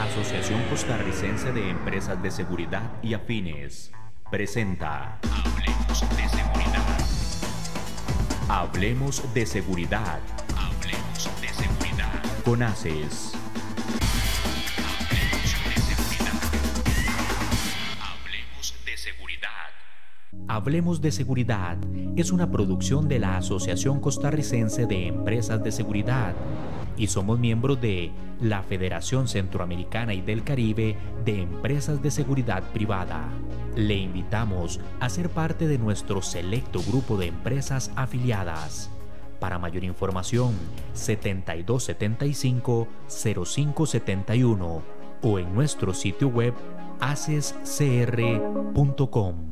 Asociación Costarricense de Empresas de Seguridad y Afines presenta Hablemos de Seguridad. Hablemos de Seguridad. Hablemos de Seguridad. Con ACES. Hablemos de Seguridad es una producción de la Asociación Costarricense de Empresas de Seguridad y somos miembros de la Federación Centroamericana y del Caribe de Empresas de Seguridad Privada. Le invitamos a ser parte de nuestro selecto grupo de empresas afiliadas. Para mayor información, 7275-0571 o en nuestro sitio web acescr.com.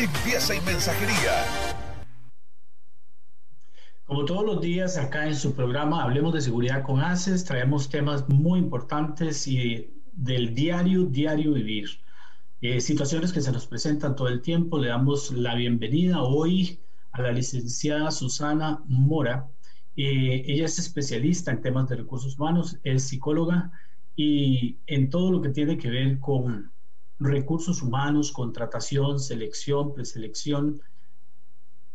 limpieza y mensajería. Como todos los días acá en su programa Hablemos de Seguridad con ACES, traemos temas muy importantes y del diario, diario vivir. Eh, situaciones que se nos presentan todo el tiempo. Le damos la bienvenida hoy a la licenciada Susana Mora. Eh, ella es especialista en temas de recursos humanos, es psicóloga y en todo lo que tiene que ver con recursos humanos, contratación, selección, preselección.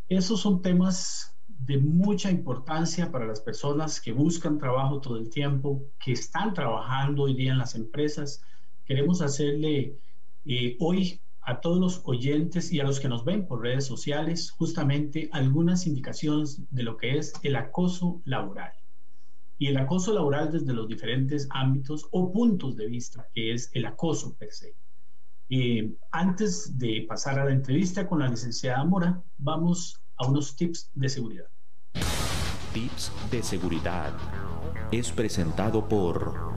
Esos son temas de mucha importancia para las personas que buscan trabajo todo el tiempo, que están trabajando hoy día en las empresas. Queremos hacerle eh, hoy a todos los oyentes y a los que nos ven por redes sociales justamente algunas indicaciones de lo que es el acoso laboral. Y el acoso laboral desde los diferentes ámbitos o puntos de vista, que es el acoso per se. Eh, antes de pasar a la entrevista con la licenciada Mora, vamos a unos tips de seguridad. Tips de seguridad es presentado por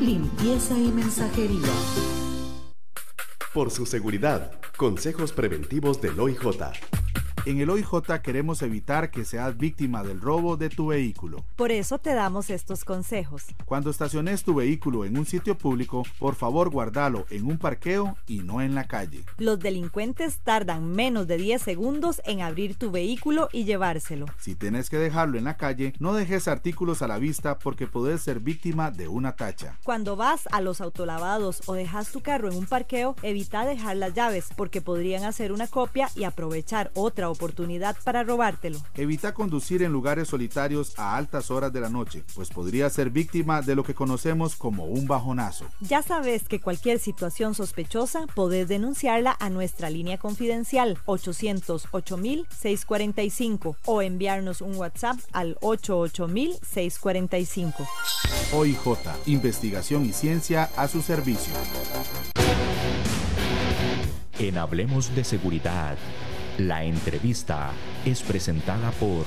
limpieza y mensajería. Por su seguridad, consejos preventivos del OIJ. En el OIJ queremos evitar que seas víctima del robo de tu vehículo. Por eso te damos estos consejos. Cuando estaciones tu vehículo en un sitio público, por favor guardalo en un parqueo y no en la calle. Los delincuentes tardan menos de 10 segundos en abrir tu vehículo y llevárselo. Si tienes que dejarlo en la calle, no dejes artículos a la vista porque puedes ser víctima de una tacha. Cuando vas a los autolavados o dejas tu carro en un parqueo, evita dejar las llaves porque podrían hacer una copia y aprovechar otra oportunidad para robártelo. Evita conducir en lugares solitarios a altas horas de la noche, pues podría ser víctima de lo que conocemos como un bajonazo. Ya sabes que cualquier situación sospechosa podés denunciarla a nuestra línea confidencial 808-645 o enviarnos un WhatsApp al 88000-645. OIJ, investigación y ciencia a su servicio. En Hablemos de Seguridad, la entrevista es presentada por...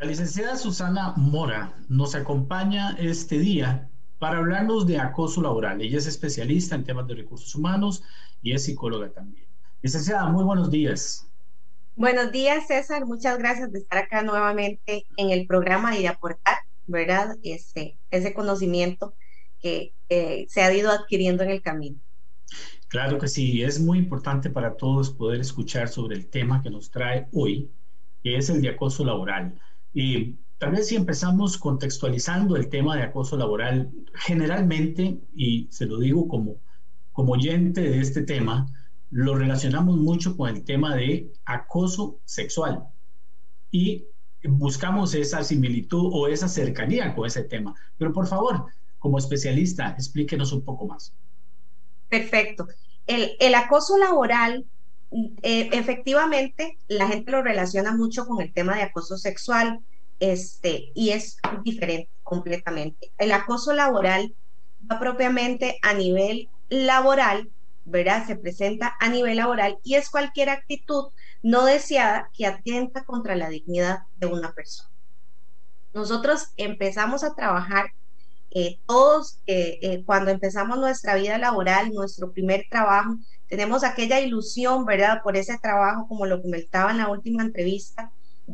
La licenciada Susana Mora nos acompaña este día para hablarnos de acoso laboral. Ella es especialista en temas de recursos humanos y es psicóloga también. Licenciada, muy buenos días. Buenos días, César. Muchas gracias de estar acá nuevamente en el programa y de aportar ¿verdad? Ese, ese conocimiento que se ha ido adquiriendo en el camino. Claro que sí, es muy importante para todos poder escuchar sobre el tema que nos trae hoy, que es el de acoso laboral. Y tal vez si empezamos contextualizando el tema de acoso laboral, generalmente, y se lo digo como, como oyente de este tema, lo relacionamos mucho con el tema de acoso sexual. Y buscamos esa similitud o esa cercanía con ese tema. Pero por favor, como especialista, explíquenos un poco más. Perfecto. El, acoso laboral, eh, efectivamente, la gente lo relaciona mucho con el tema de acoso sexual, este, y es diferente completamente. El acoso laboral va propiamente a nivel laboral, ¿verdad? Se presenta a nivel laboral y es cualquier actitud no deseada que atenta contra la dignidad de una persona. Nosotros empezamos a trabajar eh, todos, eh, eh, cuando empezamos nuestra vida laboral, nuestro primer trabajo, tenemos aquella ilusión, ¿verdad? Por ese trabajo, como lo comentaba en la última entrevista,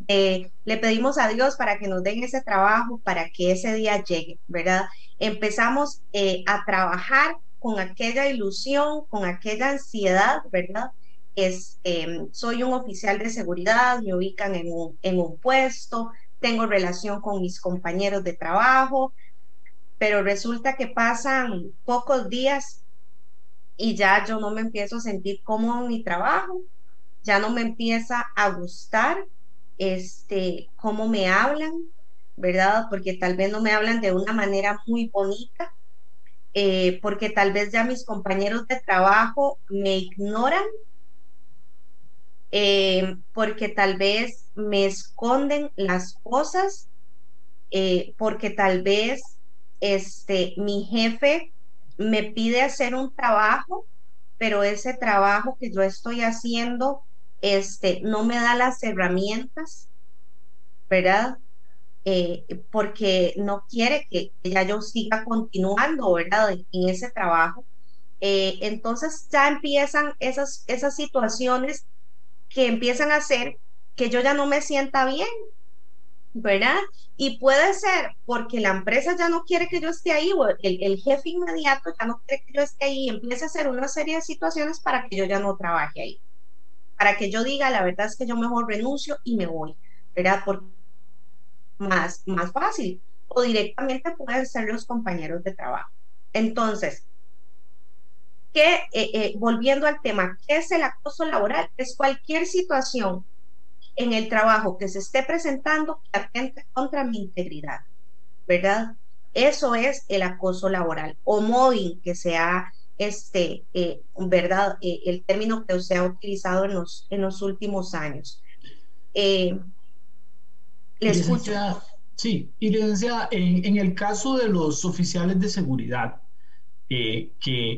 le pedimos a Dios para que nos den ese trabajo, para que ese día llegue, ¿verdad? Empezamos a trabajar con aquella ilusión, con aquella ansiedad, ¿verdad? Es, em, soy un oficial de seguridad, me ubican en un, en un puesto, tengo relación con mis compañeros de trabajo, pero resulta que pasan pocos días y ya yo no me empiezo a sentir cómodo en mi trabajo, ya no me empieza a gustar este cómo me hablan, ¿verdad? Porque tal vez no me hablan de una manera muy bonita, eh, porque tal vez ya mis compañeros de trabajo me ignoran, eh, porque tal vez me esconden las cosas, eh, porque tal vez este, mi jefe me pide hacer un trabajo, pero ese trabajo que yo estoy haciendo, este, no me da las herramientas, ¿verdad? Eh, porque no quiere que, ya yo siga continuando, ¿verdad? En ese trabajo. Eh, entonces ya empiezan esas, esas situaciones que empiezan a hacer que yo ya no me sienta bien, ¿verdad? Y puede ser porque la empresa ya no quiere que yo esté ahí o el, jefe inmediato ya no quiere que yo esté ahí y empiece a hacer una serie de situaciones para que yo ya no trabaje ahí. Para que yo diga, la verdad es que yo mejor renuncio y me voy, ¿verdad? Porque más, más fácil. O directamente pueden ser los compañeros de trabajo. Entonces, que, eh, eh, volviendo al tema, ¿qué es el acoso laboral? Es cualquier situación en el trabajo que se esté presentando que atente contra mi integridad, ¿verdad? Eso es el acoso laboral o mobbing que se ha, este, eh, ¿verdad? Eh, el término que se ha utilizado en los, en los últimos años. Eh, Sí, y licenciada, en, en, el caso de los oficiales de seguridad, que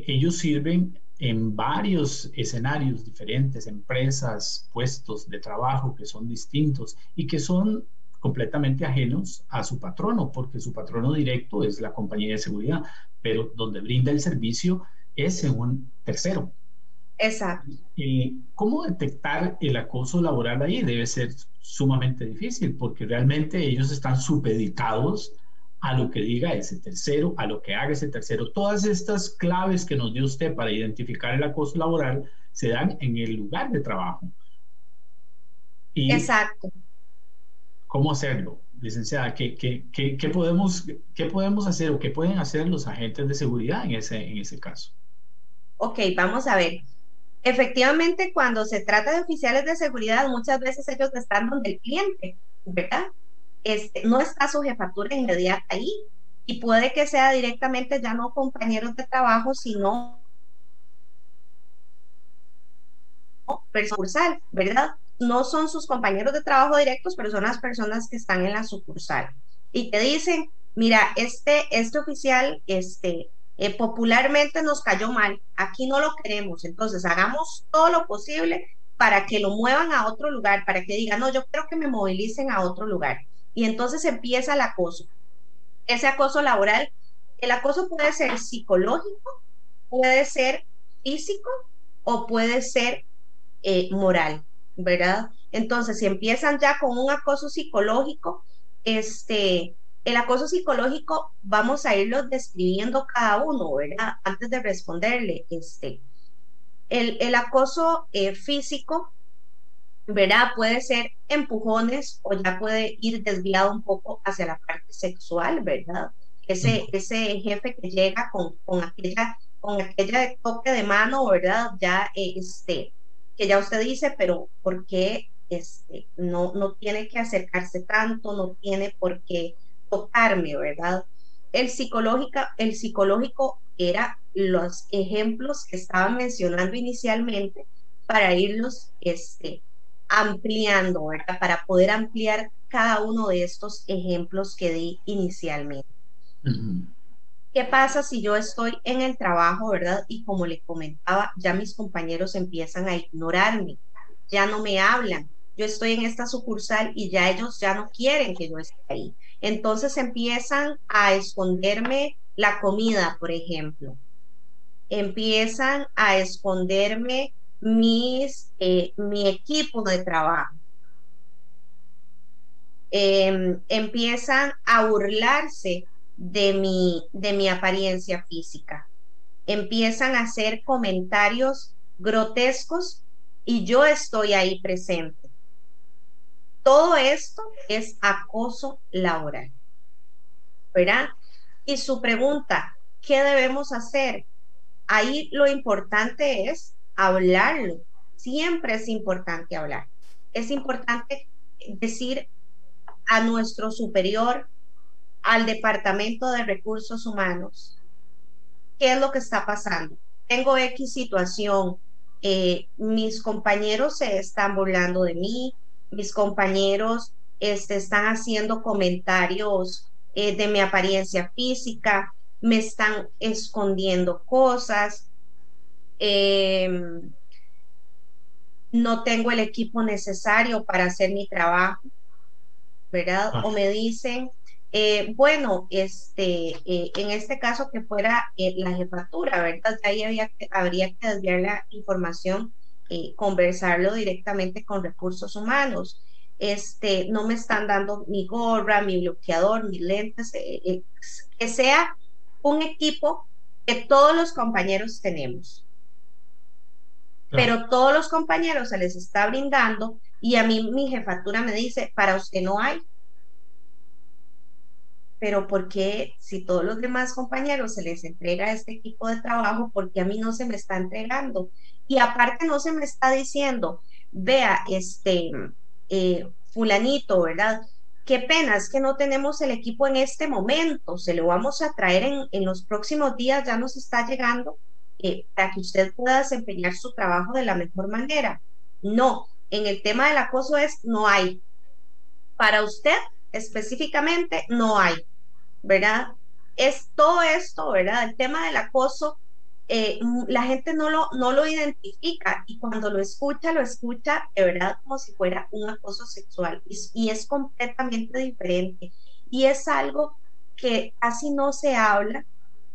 ellos sirven en varios escenarios diferentes, empresas, puestos de trabajo que son distintos y que son completamente ajenos a su patrono, porque su patrono directo es la compañía de seguridad, pero donde brinda el servicio es en un tercero. Exacto. ¿Y cómo detectar el acoso laboral ahí? Debe ser sumamente difícil, porque realmente ellos están supeditados a lo que diga ese tercero, a lo que haga ese tercero. Todas estas claves que nos dio usted para identificar el acoso laboral se dan en el lugar de trabajo. Exacto. ¿Cómo hacerlo? Licenciada, ¿qué, qué, podemos, ¿qué podemos hacer o qué pueden hacer los agentes de seguridad en ese, en ese caso? Ok, vamos a ver. Efectivamente, cuando se trata de oficiales de seguridad, muchas veces ellos están donde el cliente, ¿verdad? Este, no está su jefatura inmediata ahí y puede que sea directamente ya no compañeros de trabajo, sino sucursal, ¿verdad? No son sus compañeros de trabajo directos, pero son las personas que están en la sucursal y te dicen, mira, este, este oficial, este, eh, popularmente nos cayó mal, aquí no lo queremos, entonces hagamos todo lo posible para que lo muevan a otro lugar, para que digan, no, yo quiero que me movilicen a otro lugar y entonces empieza el acoso. Ese acoso laboral, el acoso puede ser psicológico, puede ser físico o puede ser eh, moral, ¿verdad? Entonces, si empiezan ya con un acoso psicológico, este, El acoso psicológico, vamos a irlo describiendo cada uno, ¿verdad? Antes de responderle, este, el, el acoso eh, físico, ¿verdad? Puede ser empujones o ya puede ir desviado un poco hacia la parte sexual, ¿verdad? Ese, ese jefe que llega con, con aquella con aquella toque de mano, ¿verdad? Ya este, que ya usted dice, pero ¿por qué este, no, no tiene que acercarse tanto, no tiene por qué tocarme, ¿verdad? El, psicológica, el psicológico era los ejemplos que estaba mencionando inicialmente para irlos este, ampliando, ¿verdad? Para poder ampliar cada uno de estos ejemplos que di inicialmente. ¿Qué pasa si yo estoy en el trabajo, verdad? Y como le comentaba, ya mis compañeros empiezan a ignorarme, ya no me hablan. Yo estoy en esta sucursal y ya ellos ya no quieren que yo esté ahí. Entonces empiezan a esconderme la comida, por ejemplo. Empiezan a esconderme eh, mi equipo de trabajo. Em, empiezan a burlarse de mi, de mi apariencia física. Empiezan a hacer comentarios grotescos y yo estoy ahí presente. Todo esto es acoso laboral. ¿Verdad? Y su pregunta, ¿qué debemos hacer? Ahí lo importante es hablarlo. Siempre es importante hablar. Es importante decir a nuestro superior, al Departamento de Recursos Humanos, ¿qué es lo que está pasando? Tengo X situación, eh, mis compañeros se están burlando de mí, mis compañeros este, están haciendo comentarios eh, de mi apariencia física, me están escondiendo cosas, em, no tengo el equipo necesario para hacer mi trabajo, ¿verdad? O me dicen, eh, bueno, este, eh, en este caso que fuera eh, la jefatura, ¿verdad? Ahí había, habría que desviar la información, conversarlo directamente con recursos humanos. Este, no me están dando mi gorra, mi bloqueador, mis lentes, que sea un equipo que todos los compañeros tenemos. Pero todos los compañeros se les está brindando y a mí mi jefatura me dice, para usted no hay, pero ¿por qué si todos los demás compañeros se les entrega este equipo de trabajo, por qué a mí no se me está entregando? Y aparte no se me está diciendo, vea, este, eh, fulanito, ¿verdad? Qué pena es que no tenemos el equipo en este momento, se lo vamos a traer en, en los próximos días, ya nos está llegando, eh, para que usted pueda desempeñar su trabajo de la mejor manera. No, en el tema del acoso es, no hay. Para usted específicamente no hay, ¿verdad? Es todo esto, ¿verdad? El tema del acoso, eh, la gente no lo, no lo identifica y cuando lo escucha, lo escucha de verdad como si fuera un acoso sexual y es completamente diferente. Y es algo que casi no se habla,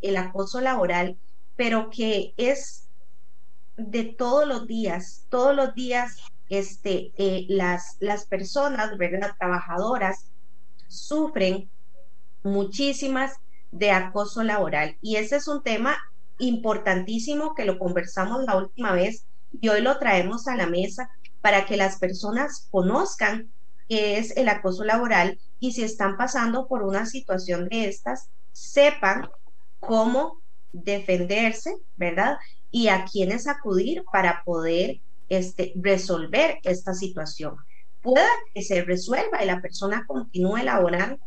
el acoso laboral, pero que es de todos los días, todos los días este, eh, las, las personas, ¿verdad? Trabajadoras sufren muchísimas de acoso laboral. Y ese es un tema importantísimo que lo conversamos la última vez y hoy lo traemos a la mesa para que las personas conozcan qué es el acoso laboral y si están pasando por una situación de estas, sepan cómo defenderse, ¿verdad? Y a quiénes acudir para poder este, resolver esta situación pueda que se resuelva y la persona continúe laborando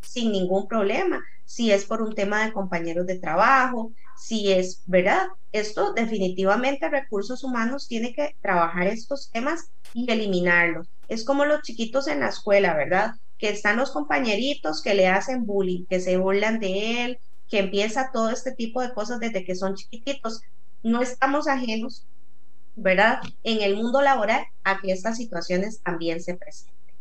sin ningún problema, si es por un tema de compañeros de trabajo, si es, ¿verdad? Esto definitivamente recursos humanos tiene que trabajar estos temas y eliminarlos. Es como los chiquitos en la escuela, ¿verdad? Que están los compañeritos que le hacen bullying, que se burlan de él, que empieza todo este tipo de cosas desde que son chiquititos. No estamos ajenos ¿verdad? En el mundo laboral a que estas situaciones también se presenten.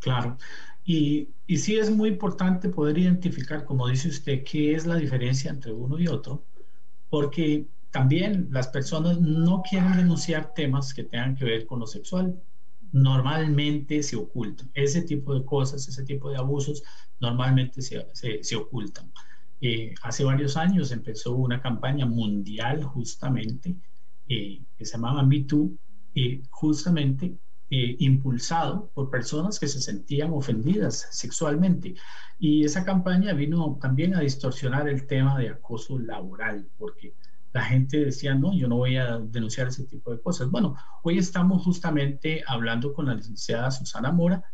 Claro. Y, y sí es muy importante poder identificar, como dice usted, qué es la diferencia entre uno y otro, porque también las personas no quieren denunciar temas que tengan que ver con lo sexual. normalmente se ocultan. Ese tipo de cosas, ese tipo de abusos normalmente se, se, ocultan. Eh, hace varios años empezó una campaña mundial justamente eh, que se llamaba Me Too, eh, justamente impulsado por personas que se sentían ofendidas sexualmente. Y esa campaña vino también a distorsionar el tema de acoso laboral, porque la gente decía, no, yo no voy a denunciar ese tipo de cosas. Bueno, hoy estamos justamente hablando con la licenciada Susana Mora,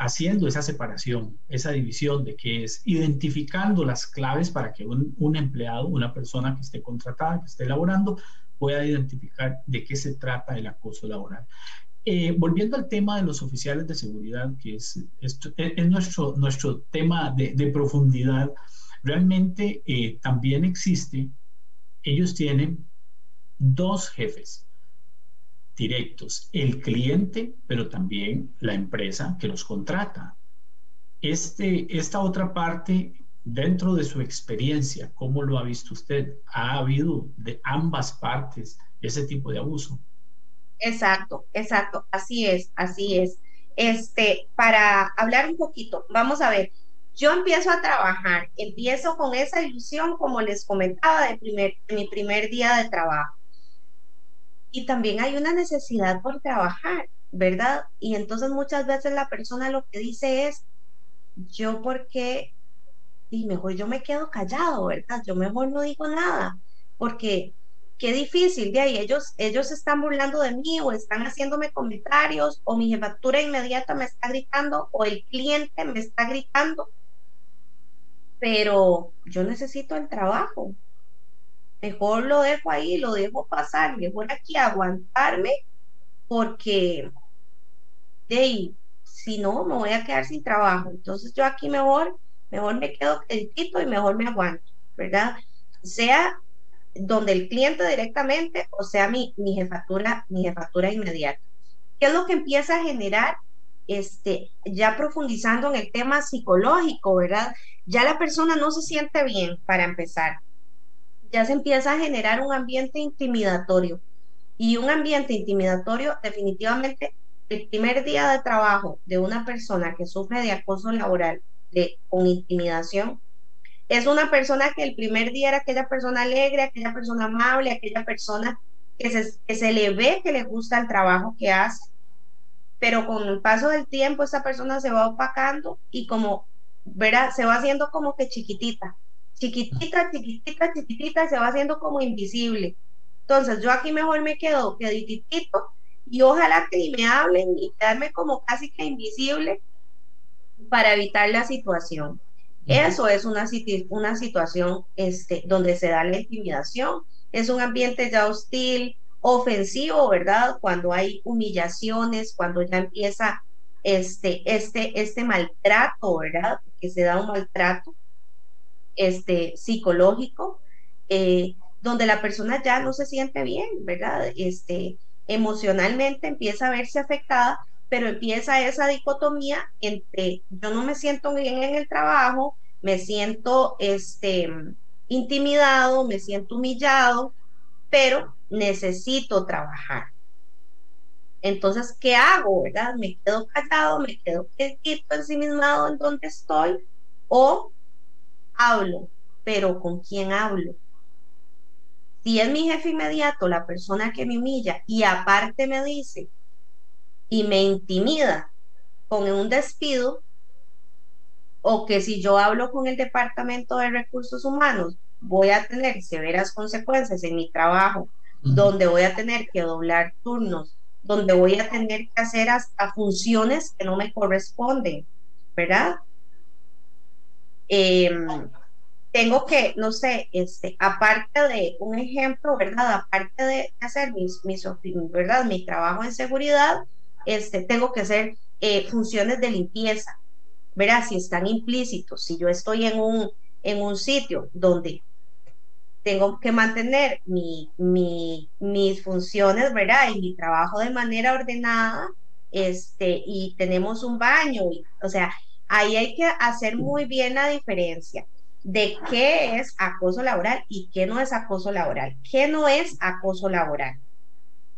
haciendo esa separación, esa división de que es identificando las claves para que un, empleado, una persona que esté contratada, que esté laborando, pueda identificar de qué se trata el acoso laboral. Eh, volviendo al tema de los oficiales de seguridad, que es, es, nuestro, nuestro tema de, de profundidad, realmente eh, también existe ellos tienen dos jefes directos, el cliente, pero también la empresa que los contrata. Este, esta otra parte, dentro de su experiencia, ¿cómo lo ha visto usted? ¿Ha habido de ambas partes ese tipo de abuso? Exacto, exacto, así es, así es. Este, para hablar un poquito, vamos a ver, yo empiezo a trabajar, empiezo con esa ilusión, como les comentaba, de, primer, mi primer día de trabajo. Y también hay una necesidad por trabajar, ¿verdad? Y entonces muchas veces la persona lo que dice es, yo porque, y mejor yo me quedo callado, ¿verdad? Yo mejor no digo nada, porque qué difícil, de ahí ellos, ellos están burlando de mí o están haciéndome comentarios o mi jefatura inmediata me está gritando o el cliente me está gritando pero yo necesito el trabajo. Mejor lo dejo ahí, lo dejo pasar, mejor aquí aguantarme, porque de si no, me voy a quedar sin trabajo. Entonces yo aquí mejor, mejor me quedo quietito y mejor me aguanto, ¿verdad? Sea donde el cliente directamente o sea mi, mi jefatura, mi jefatura inmediata. ¿Qué es lo que empieza a generar este, ya profundizando en el tema psicológico, ¿verdad? Ya la persona no se siente bien para empezar. Ya se empieza a generar un ambiente intimidatorio. Y un ambiente intimidatorio, definitivamente, el primer día de trabajo de una persona que sufre de acoso laboral de, con intimidación, es una persona que el primer día era aquella persona alegre, aquella persona amable, aquella persona que se, que se le ve que le gusta el trabajo que hace, pero con el paso del tiempo esa persona se va opacando y como, verá, se va haciendo como que chiquitita, chiquitita, chiquitita, chiquitita, se va haciendo como invisible. Entonces yo aquí mejor me quedo queditito y ojalá que ni me hablen y quedarme como casi que invisible para evitar la situación. Eso es una, una situación este, donde se da la intimidación. Es un ambiente ya hostil, ofensivo, ¿verdad? Cuando hay humillaciones, cuando ya empieza este, este, este maltrato, ¿verdad? Que se da un maltrato este, psicológico, eh, donde la persona ya no se siente bien, ¿verdad? Este, emocionalmente empieza a verse afectada, pero empieza esa dicotomía entre yo no me siento bien en el trabajo, me siento este, intimidado, me siento humillado, pero necesito trabajar. Entonces, ¿qué hago? ¿Verdad? ¿Me quedo callado? ¿Me quedo quietito, ensimismado en donde estoy? ¿O hablo? ¿Pero con quién hablo? Si es mi jefe inmediato, la persona que me humilla y aparte me dice y me intimida con un despido, o que si yo hablo con el Departamento de Recursos Humanos, voy a tener severas consecuencias en mi trabajo donde voy a tener que doblar turnos, donde voy a tener que hacer hasta funciones que no me corresponden, ¿verdad? Em, tengo que, no sé, este, aparte de un ejemplo, ¿verdad? Aparte de hacer mis, mis ¿verdad? Mi trabajo en seguridad, este, tengo que hacer eh, funciones de limpieza, ¿verdad? Si están implícitos, si yo estoy en un, en un sitio donde tengo que mantener mi, mis funciones, ¿verdad? Y mi trabajo de manera ordenada, este, y tenemos un baño, o sea, ahí hay que hacer muy bien la diferencia de qué es acoso laboral y qué no es acoso laboral. ¿Qué no es acoso laboral?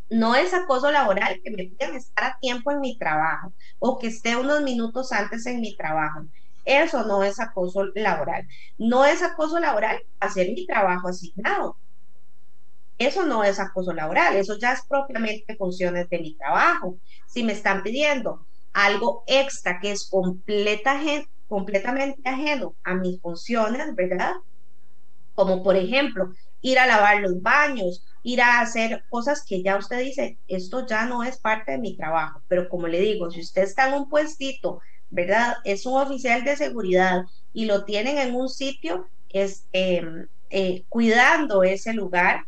No es acoso laboral que me pidan estar a tiempo en mi trabajo o que esté unos minutos antes en mi trabajo. Eso no es acoso laboral. No es acoso laboral hacer mi trabajo asignado. Eso no es acoso laboral, eso ya es propiamente funciones de mi trabajo. Si me están pidiendo algo extra que es completa, completamente ajeno a mis funciones, ¿verdad? Como por ejemplo, ir a lavar los baños, ir a hacer cosas que ya usted dice, esto ya no es parte de mi trabajo. Pero como le digo, si usted está en un puestito, ¿verdad? Es un oficial de seguridad y lo tienen en un sitio, este, eh, cuidando ese lugar,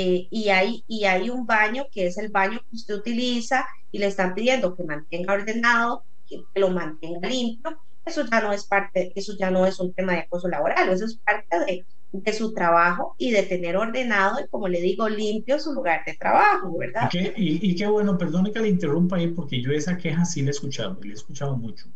eh, y, hay, y hay un baño que es el baño que usted utiliza y le están pidiendo que mantenga ordenado, que, lo mantenga limpio, eso ya no es parte, eso ya no es un tema de acoso laboral, eso es parte de, de su trabajo y de tener ordenado y, como le digo, limpio su lugar de trabajo, ¿verdad? Y, y, qué bueno, perdone que le interrumpa ahí, porque yo esa queja sí la he escuchado, la he escuchado mucho.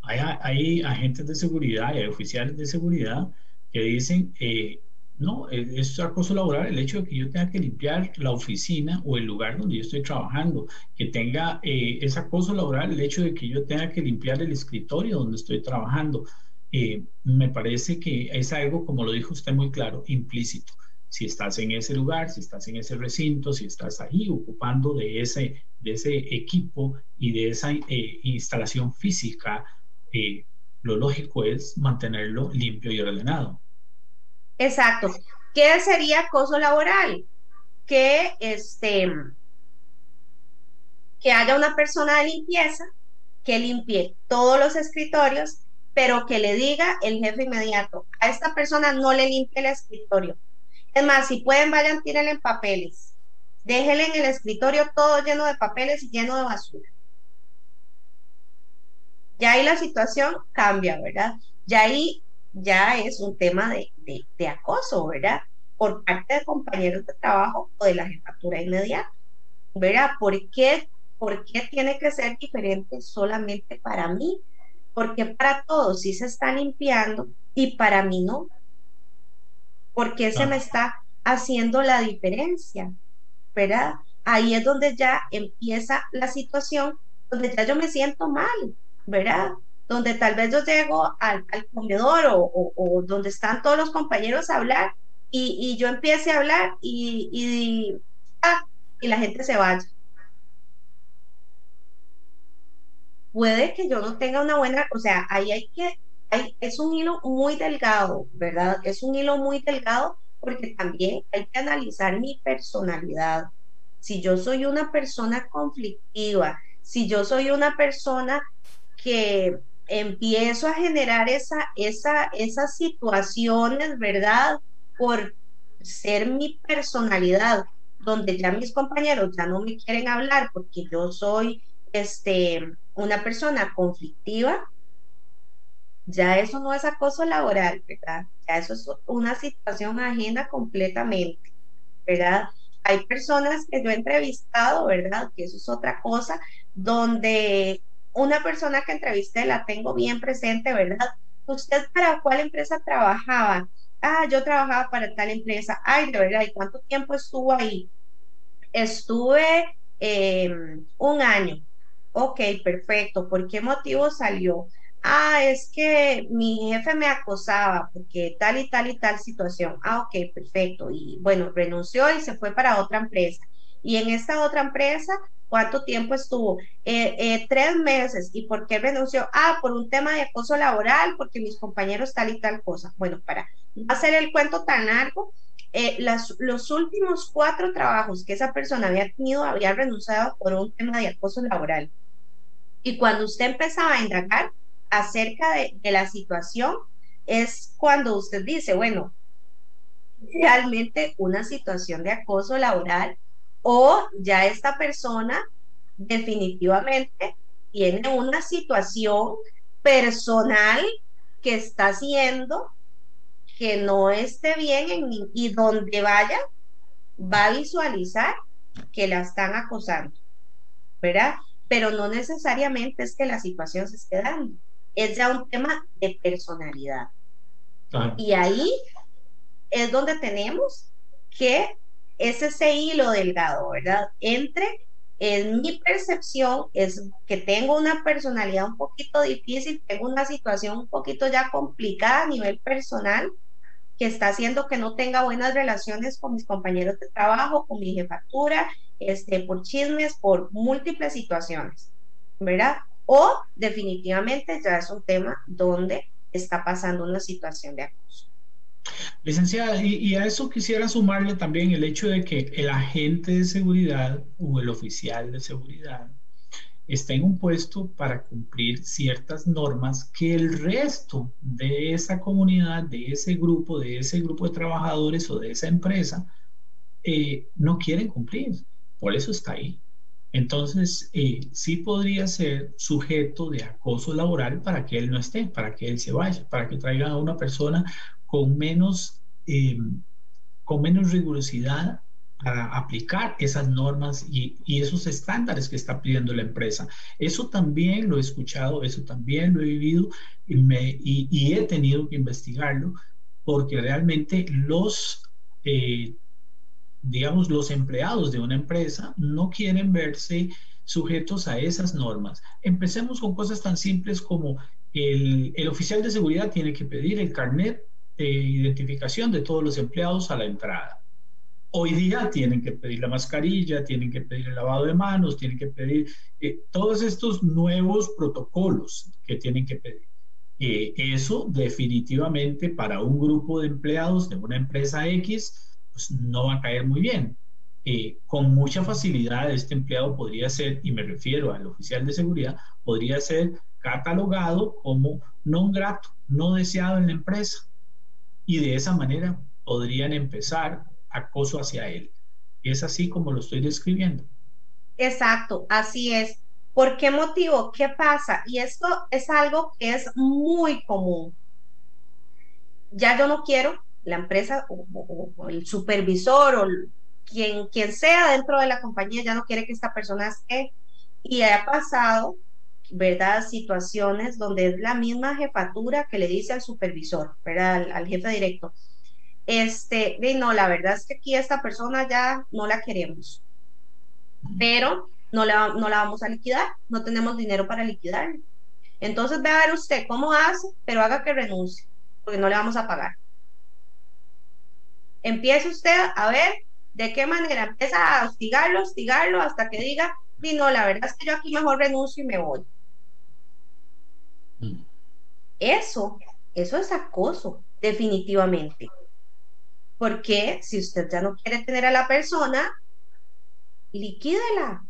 Hay, hay agentes de seguridad y hay oficiales de seguridad que dicen, eh, no, e, es acoso laboral el hecho de que yo tenga que limpiar la oficina o el lugar donde yo estoy trabajando, que tenga, eh, es acoso laboral el hecho de que yo tenga que limpiar el escritorio donde estoy trabajando. Eh, me parece que es algo, como lo dijo usted muy claro, implícito. Si estás en ese lugar, si estás en ese recinto, si estás ahí ocupando de ese, de ese equipo y de esa eh, instalación física, eh, lo lógico es mantenerlo limpio y ordenado. Exacto. ¿Qué sería acoso laboral? Que este que haya una persona de limpieza que limpie todos los escritorios, pero que le diga el jefe inmediato, a esta persona no le limpie el escritorio. Es más, si pueden, vayan, tírenle en papeles. Déjenle en el escritorio todo lleno de papeles y lleno de basura. Ya ahí la situación cambia, ¿verdad? Ya ahí ya es un tema de, de, acoso, ¿verdad? Por parte de compañeros de trabajo o de la jefatura inmediata, ¿verdad? ¿Por qué, ¿Por qué tiene que ser diferente solamente para mí? Porque para todos sí se está limpiando y para mí no. Porque se me está haciendo la diferencia, ¿verdad? Ahí es donde ya empieza la situación, donde ya yo me siento mal, ¿verdad? Donde tal vez yo llego al, comedor o, donde están todos los compañeros a hablar y, yo empiece a hablar y, ah, y, la gente se vaya. Puede que yo no tenga una buena, o sea, ahí hay que, hay, es un hilo muy delgado, ¿verdad? Es un hilo muy delgado porque también hay que analizar mi personalidad. Si yo soy una persona conflictiva, si yo soy una persona que empiezo a generar esa, esa, esas situaciones, ¿verdad? Por ser mi personalidad, donde ya mis compañeros ya no me quieren hablar porque yo soy este, una persona conflictiva, ya eso no es acoso laboral, ¿verdad? Ya eso es una situación ajena completamente, ¿verdad? Hay personas que yo he entrevistado, ¿verdad? Que eso es otra cosa, donde una persona que entrevisté, la tengo bien presente, ¿verdad? ¿Usted para cuál empresa trabajaba? Ah, yo trabajaba para tal empresa. Ay, de verdad, ¿y cuánto tiempo estuvo ahí? Estuve em, un año. Ok, perfecto. ¿Por qué motivo salió? Ah, es que mi jefe me acosaba porque tal y tal y tal situación. Ah, ok, perfecto. Y bueno, renunció y se fue para otra empresa. Y en esta otra empresa ¿Cuánto tiempo estuvo? Eh, eh, tres meses. ¿Y por qué renunció? Ah, por un tema de acoso laboral, porque mis compañeros tal y tal cosa. Bueno, para hacer el cuento tan largo, eh, los últimos cuatro trabajos que esa persona había tenido había renunciado por un tema de acoso laboral. Y cuando usted empezaba a indagar acerca de, de la situación, es cuando usted dice, bueno, realmente una situación de acoso laboral o ya esta persona definitivamente tiene una situación personal que está haciendo que no esté bien en, y donde vaya va a visualizar que la están acosando, ¿verdad? Pero no necesariamente es que la situación se esté dando, es ya un tema de personalidad. Y ahí es donde tenemos que es ese hilo delgado, ¿verdad? Entre, en mi percepción, es que tengo una personalidad un poquito difícil, tengo una situación un poquito ya complicada a nivel personal, que está haciendo que no tenga buenas relaciones con mis compañeros de trabajo, con mi jefatura, este, por chismes, por múltiples situaciones, ¿verdad? O definitivamente ya es un tema donde está pasando una situación de acoso. Licenciada, y, a eso quisiera sumarle también el hecho de que el agente de seguridad o el oficial de seguridad está en un puesto para cumplir ciertas normas que el resto de esa comunidad, de ese grupo, de ese grupo de trabajadores o de esa empresa eh, no quieren cumplir. Por eso está ahí. Entonces, eh, sí podría ser sujeto de acoso laboral para que él no esté, para que él se vaya, para que traigan a una persona con menos, eh, con menos rigurosidad para aplicar esas normas y, esos estándares que está pidiendo la empresa. Eso también lo he escuchado, eso también lo he vivido y, me, y, he tenido que investigarlo porque realmente los, eh, digamos, los empleados de una empresa no quieren verse sujetos a esas normas. Empecemos con cosas tan simples como el, el oficial de seguridad tiene que pedir el carnet identificación de todos los empleados a la entrada. Hoy día tienen que pedir la mascarilla, tienen que pedir el lavado de manos, tienen que pedir eh, todos estos nuevos protocolos que tienen que pedir. Eh, eso definitivamente para un grupo de empleados de una empresa X pues no va a caer muy bien. Eh, con mucha facilidad este empleado podría ser, y me refiero al oficial de seguridad, podría ser catalogado como no grato, no deseado en la empresa y de esa manera podrían empezar acoso hacia él. Es así como lo estoy describiendo. Exacto, así es. ¿Por qué motivo? ¿Qué pasa? Y esto es algo que es muy común. Ya yo no quiero la empresa o, el supervisor o quien, quien sea dentro de la compañía ya no quiere que esta persona esté. Y ha pasado ¿verdad? Situaciones donde es la misma jefatura que le dice al supervisor, ¿verdad? Al, jefe directo. Este, y no, la verdad es que aquí esta persona ya no la queremos, pero no la, no la vamos a liquidar, no tenemos dinero para liquidar. Entonces ve a ver usted cómo hace, pero haga que renuncie, porque no le vamos a pagar. Empiece usted a ver de qué manera empieza a hostigarlo, hostigarlo hasta que diga, no, la verdad es que yo aquí mejor renuncio y me voy. Eso, eso es acoso, definitivamente. Porque si usted ya no quiere tener a la persona, liquídela.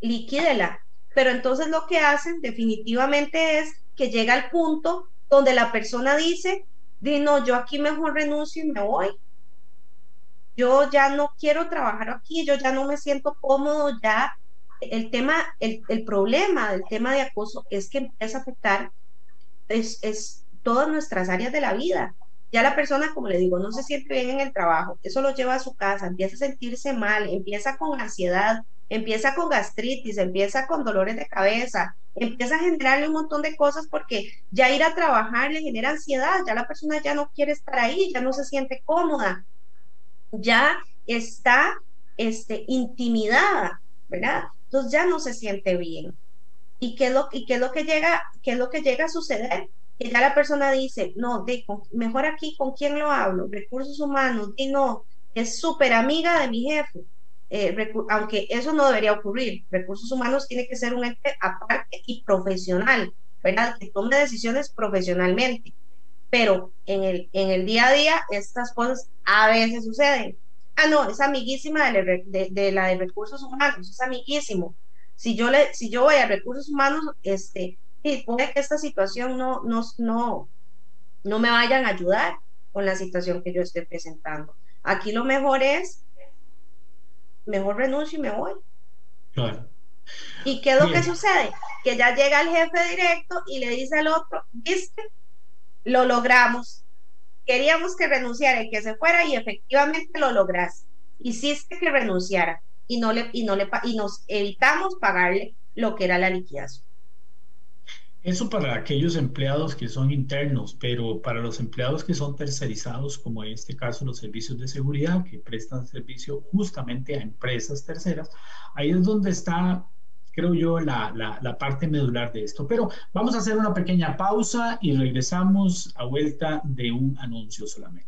Liquídela. Pero entonces lo que hacen definitivamente es que llega al punto donde la persona dice, di no, yo aquí mejor renuncio y me voy. Yo ya no quiero trabajar aquí, yo ya no me siento cómodo, ya el tema, el, problema del tema de acoso es que empieza a afectar es, todas nuestras áreas de la vida. Ya la persona, como le digo, no se siente bien en el trabajo, eso lo lleva a su casa, empieza a sentirse mal, empieza con ansiedad, empieza con gastritis, empieza con dolores de cabeza, empieza a generarle un montón de cosas porque ya ir a trabajar le genera ansiedad, ya la persona ya no quiere estar ahí, ya no se siente cómoda, ya está este, intimidada, ¿verdad? Entonces ya no se siente bien. ¿Y qué es lo, que llega, qué es lo que llega a suceder? Que ya la persona dice, no, de, mejor aquí con quién lo hablo, recursos humanos, y no, es súper amiga de mi jefe. Eh, aunque eso no debería ocurrir, recursos humanos tiene que ser un ente aparte y profesional, ¿verdad? Que tome decisiones profesionalmente. Pero en el día a día estas cosas a veces suceden ah, no, es amiguísima de, la de recursos humanos, es amiguísimo. Si yo, le, si yo voy a recursos humanos, este, puede que esta situación no, no, no, no me vayan a ayudar con la situación que yo estoy presentando. Aquí lo mejor es, mejor renuncio y me voy. Claro. ¿Y qué es lo que sucede? Que ya llega el jefe directo y le dice al otro, viste, lo logramos, Queríamos que renunciara y que se fuera y efectivamente lo lograste. Hiciste que renunciara y no le y no le y nos evitamos pagarle lo que era la liquidación. Eso para aquellos empleados que son internos, pero para los empleados que son tercerizados, como en este caso los servicios de seguridad que prestan servicio justamente a empresas terceras, ahí es donde está, creo yo, la, la, parte medular de esto. Pero vamos a hacer una pequeña pausa y regresamos a vuelta de un anuncio solamente.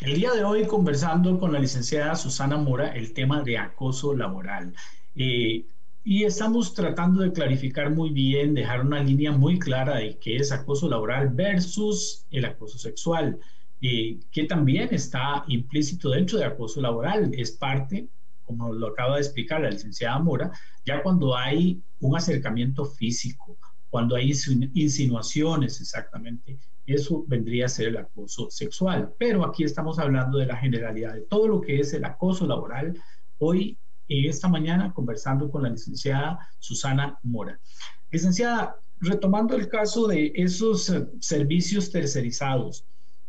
El día de hoy conversando con la licenciada Susana Mora el tema de acoso laboral. Eh, y estamos tratando de clarificar muy bien, dejar una línea muy clara de qué es acoso laboral versus el acoso sexual, eh, que también está implícito dentro de acoso laboral. Es parte, como lo acaba de explicar la licenciada Mora, ya cuando hay un acercamiento físico, cuando hay insinuaciones exactamente eso vendría a ser el acoso sexual. Pero aquí estamos hablando de la generalidad de todo lo que es el acoso laboral. Hoy, esta mañana, conversando con la licenciada Susana Mora. Licenciada, retomando el caso de esos eh, servicios tercerizados,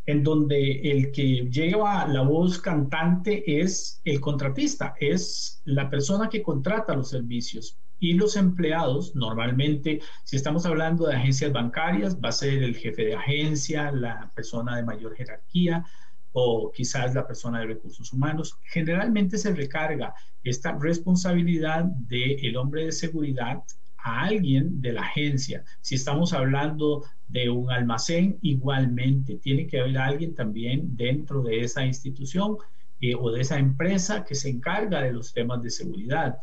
en donde el que lleva la voz cantante es el contratista, es la persona que contrata los servicios, y los empleados, normalmente, si estamos hablando de agencias bancarias, va a ser el jefe de agencia, la persona de mayor jerarquía o quizás la persona de recursos humanos. Generalmente se recarga esta responsabilidad del hombre de seguridad a alguien de la agencia. Si estamos hablando de un almacén, igualmente tiene que haber alguien también dentro de esa institución eh, o de esa empresa que se encarga de los temas de seguridad.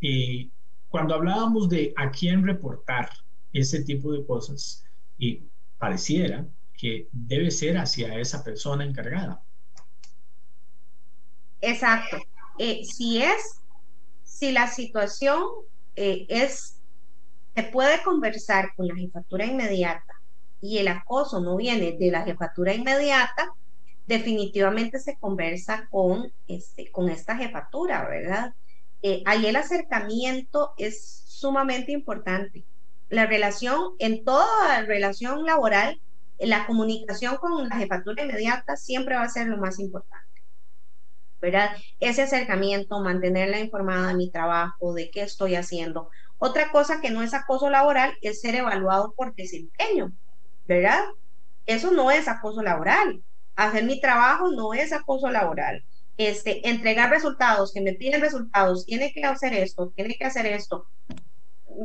Eh, cuando hablábamos de a quién reportar ese tipo de cosas, y pareciera que debe ser hacia esa persona encargada. Exacto. Eh, si es, si la situación eh, es, se puede conversar con la jefatura inmediata y el acoso no viene de la jefatura inmediata, definitivamente se conversa con, este, con esta jefatura, ¿verdad? Eh, ahí el acercamiento es sumamente importante. La relación, en toda relación laboral, la comunicación con la jefatura inmediata siempre va a ser lo más importante. ¿verdad? Ese acercamiento, mantenerla informada de mi trabajo, de qué estoy haciendo. Otra cosa que no es acoso laboral es ser evaluado por desempeño, ¿verdad? Eso no es acoso laboral. Hacer mi trabajo no es acoso laboral este, entregar resultados, que me piden resultados, tiene que hacer esto, tiene que hacer esto,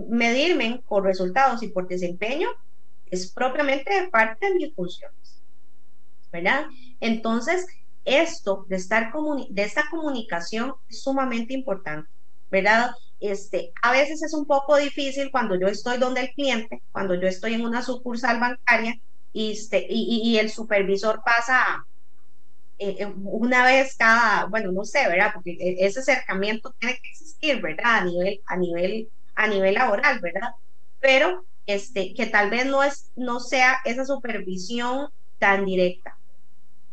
medirme por resultados y por desempeño es propiamente parte de mis funciones, ¿verdad? Entonces, esto de, estar de esta comunicación es sumamente importante, ¿verdad? Este, a veces es un poco difícil cuando yo estoy donde el cliente, cuando yo estoy en una sucursal bancaria y, este, y, y el supervisor pasa eh, eh, una vez cada, bueno, no sé, ¿verdad? Porque e, ese acercamiento tiene que existir, ¿verdad? A nivel, a nivel, a nivel laboral, ¿verdad? Pero este, que tal vez no, es, no sea esa supervisión tan directa,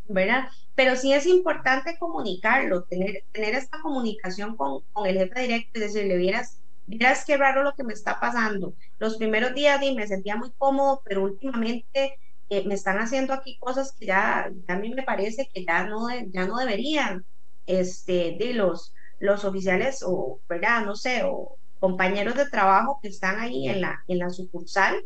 ¿verdad? Pero sí es importante comunicarlo, tener, tener esta comunicación con, con el jefe directo y decirle, vieras, vieras qué raro lo que me está pasando. Los primeros días me sentía muy cómodo, pero últimamente me están haciendo aquí cosas que ya, a mí me parece que ya no, ya no deberían, este, de los, los oficiales o, ¿verdad? No sé, o compañeros de trabajo que están ahí en la, en la sucursal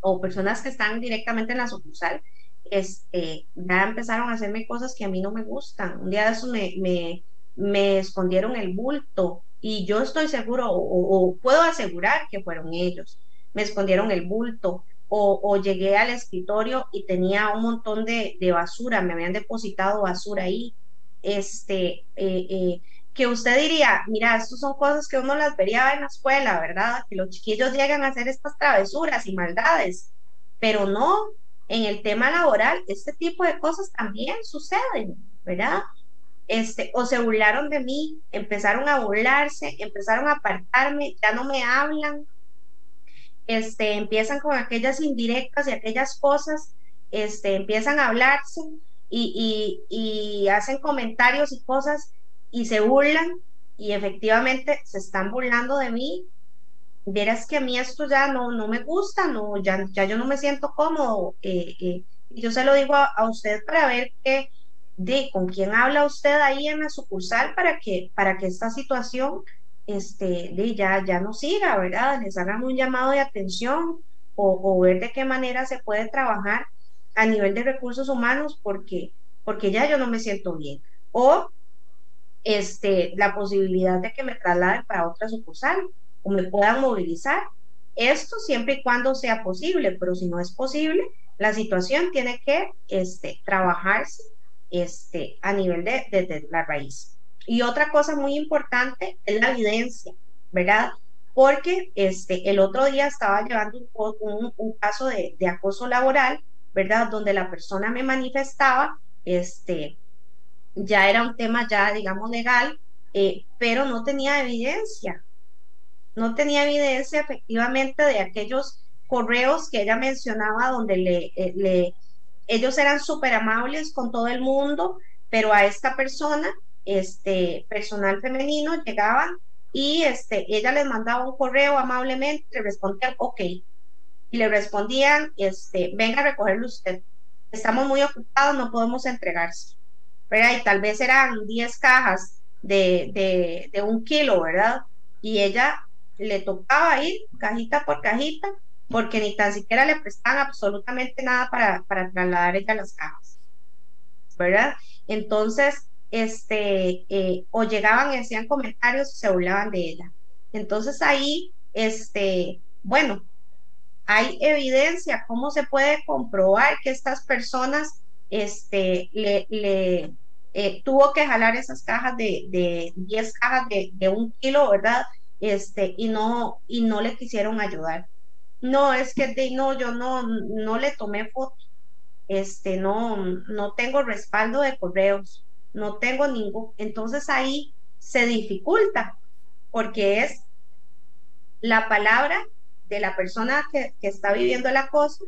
o personas que están directamente en la sucursal, este, ya empezaron a hacerme cosas que a mí no me gustan. Un día de eso me, me, me escondieron el bulto y yo estoy seguro o, puedo asegurar que fueron ellos. Me escondieron el bulto, o, llegué al escritorio y tenía un montón de, basura, me habían depositado basura ahí, este, eh, eh, que usted diría, mira, estas son cosas que uno las vería en la escuela, ¿verdad? Que los chiquillos llegan a hacer estas travesuras y maldades, pero no, en el tema laboral, este tipo de cosas también suceden, ¿verdad? Este, o se burlaron de mí, empezaron a burlarse, empezaron a apartarme, ya no me hablan, este, empiezan con aquellas indirectas y aquellas cosas, este, empiezan a hablarse y, hacen comentarios y cosas y se burlan y efectivamente se están burlando de mí. Verás que a mí esto ya no, no me gusta, no, ya, ya yo no me siento cómodo. Eh, eh, yo se lo digo a, usted para ver que, de con quién habla usted ahí en la sucursal para que, para que esta situación este, de ya, ya no siga, ¿verdad? Les hagan un llamado de atención o, ver de qué manera se puede trabajar a nivel de recursos humanos porque, porque ya yo no me siento bien. O este, la posibilidad de que me trasladen para otra sucursal o me puedan movilizar. Esto siempre y cuando sea posible, pero si no es posible, la situación tiene que este, trabajarse este, a nivel de, de, la raíz. Y otra cosa muy importante es la evidencia, ¿verdad? Porque este, el otro día estaba llevando un, caso de, de, acoso laboral, ¿verdad? Donde la persona me manifestaba este, ya era un tema ya, digamos, legal, eh, pero no tenía evidencia. No tenía evidencia efectivamente de aquellos correos que ella mencionaba donde le, eh, le ellos eran súper amables con todo el mundo, pero a esta persona, este personal femenino, llegaban y este, ella les mandaba un correo amablemente, le respondían, ok, y le respondían, este, venga a recogerlo usted. Estamos muy ocupados, no podemos entregarse. Y tal vez eran 10 cajas de, de, un kilo, ¿verdad? Y ella le tocaba ir cajita por cajita porque ni tan siquiera le prestaban absolutamente nada para, para trasladar ella las cajas, ¿verdad? Entonces, este, eh, o llegaban y hacían comentarios se burlaban de ella. Entonces ahí, este, bueno, hay evidencia, ¿cómo se puede comprobar que estas personas este, le, le eh, tuvo que jalar esas cajas de, de 10 cajas de, de, un kilo, ¿verdad? Este, y no, y no le quisieron ayudar. No, es que de, no, yo no, no le tomé foto. Este, no, no tengo respaldo de correos, no tengo ningún. Entonces ahí se dificulta, porque es la palabra de la persona que, está viviendo el acoso